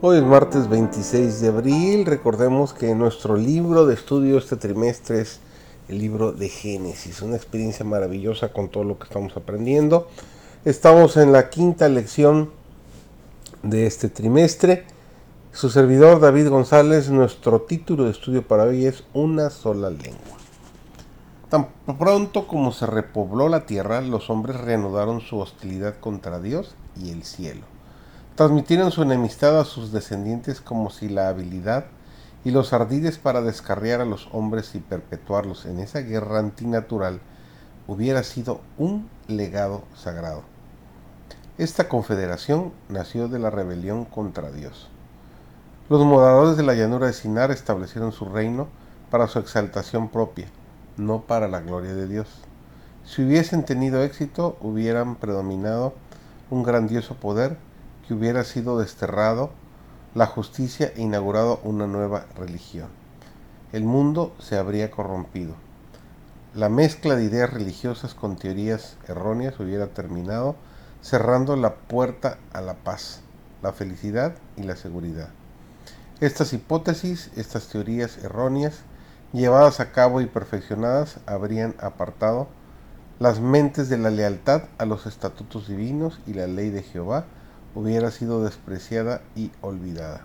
Hoy es martes 26 de abril. Recordemos que nuestro libro de estudio este trimestre es el libro de Génesis. Una experiencia maravillosa con todo lo que estamos aprendiendo. Estamos en la quinta lección de este trimestre. Su servidor David González, nuestro título de estudio para hoy es Una sola lengua. Tan pronto como se repobló la tierra, los hombres reanudaron su hostilidad contra Dios y el cielo transmitieron su enemistad a sus descendientes como si la habilidad y los ardides para descarriar a los hombres y perpetuarlos en esa guerra antinatural hubiera sido un legado sagrado. Esta confederación nació de la rebelión contra Dios. Los moradores de la llanura de Sinar establecieron su reino para su exaltación propia, no para la gloria de Dios. Si hubiesen tenido éxito, hubieran predominado un grandioso poder que hubiera sido desterrado la justicia e inaugurado una nueva religión. El mundo se habría corrompido. La mezcla de ideas religiosas con teorías erróneas hubiera terminado cerrando la puerta a la paz, la felicidad y la seguridad. Estas hipótesis, estas teorías erróneas, llevadas a cabo y perfeccionadas, habrían apartado las mentes de la lealtad a los estatutos divinos y la ley de Jehová, hubiera sido despreciada y olvidada.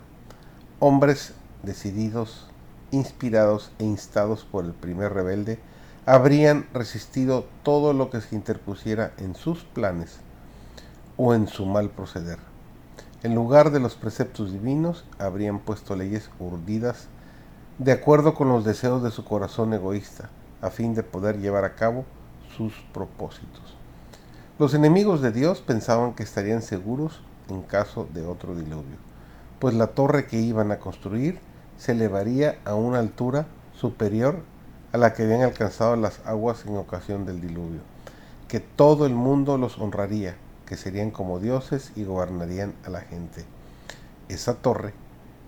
Hombres decididos, inspirados e instados por el primer rebelde, habrían resistido todo lo que se interpusiera en sus planes o en su mal proceder. En lugar de los preceptos divinos, habrían puesto leyes urdidas de acuerdo con los deseos de su corazón egoísta, a fin de poder llevar a cabo sus propósitos. Los enemigos de Dios pensaban que estarían seguros en caso de otro diluvio, pues la torre que iban a construir se elevaría a una altura superior a la que habían alcanzado las aguas en ocasión del diluvio, que todo el mundo los honraría, que serían como dioses y gobernarían a la gente. Esa torre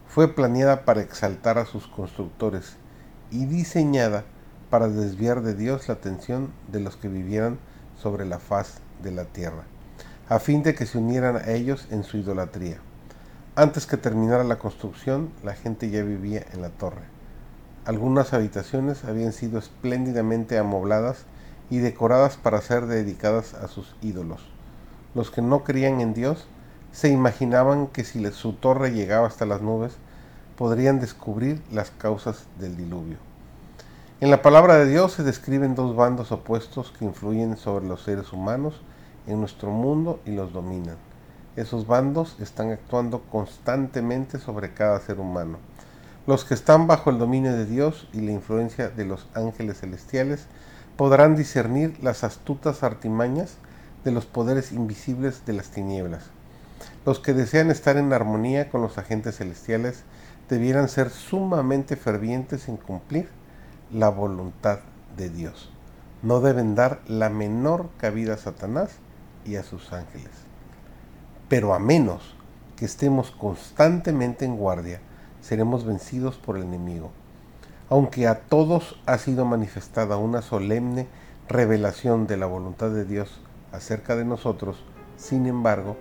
fue planeada para exaltar a sus constructores y diseñada para desviar de Dios la atención de los que vivieran sobre la faz de la tierra a fin de que se unieran a ellos en su idolatría. Antes que terminara la construcción, la gente ya vivía en la torre. Algunas habitaciones habían sido espléndidamente amobladas y decoradas para ser dedicadas a sus ídolos. Los que no creían en Dios se imaginaban que si su torre llegaba hasta las nubes, podrían descubrir las causas del diluvio. En la palabra de Dios se describen dos bandos opuestos que influyen sobre los seres humanos en nuestro mundo y los dominan. Esos bandos están actuando constantemente sobre cada ser humano. Los que están bajo el dominio de Dios y la influencia de los ángeles celestiales podrán discernir las astutas artimañas de los poderes invisibles de las tinieblas. Los que desean estar en armonía con los agentes celestiales debieran ser sumamente fervientes en cumplir la voluntad de Dios. No deben dar la menor cabida a Satanás y a sus ángeles. Pero a menos que estemos constantemente en guardia, seremos vencidos por el enemigo. Aunque a todos ha sido manifestada una solemne revelación de la voluntad de Dios acerca de nosotros, sin embargo,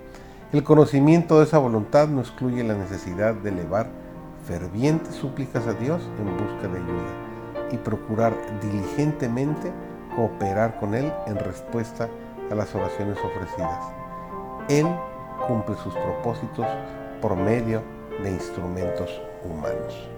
el conocimiento de esa voluntad no excluye la necesidad de elevar fervientes súplicas a Dios en busca de ayuda y procurar diligentemente cooperar con Él en respuesta a a las oraciones ofrecidas. Él cumple sus propósitos por medio de instrumentos humanos.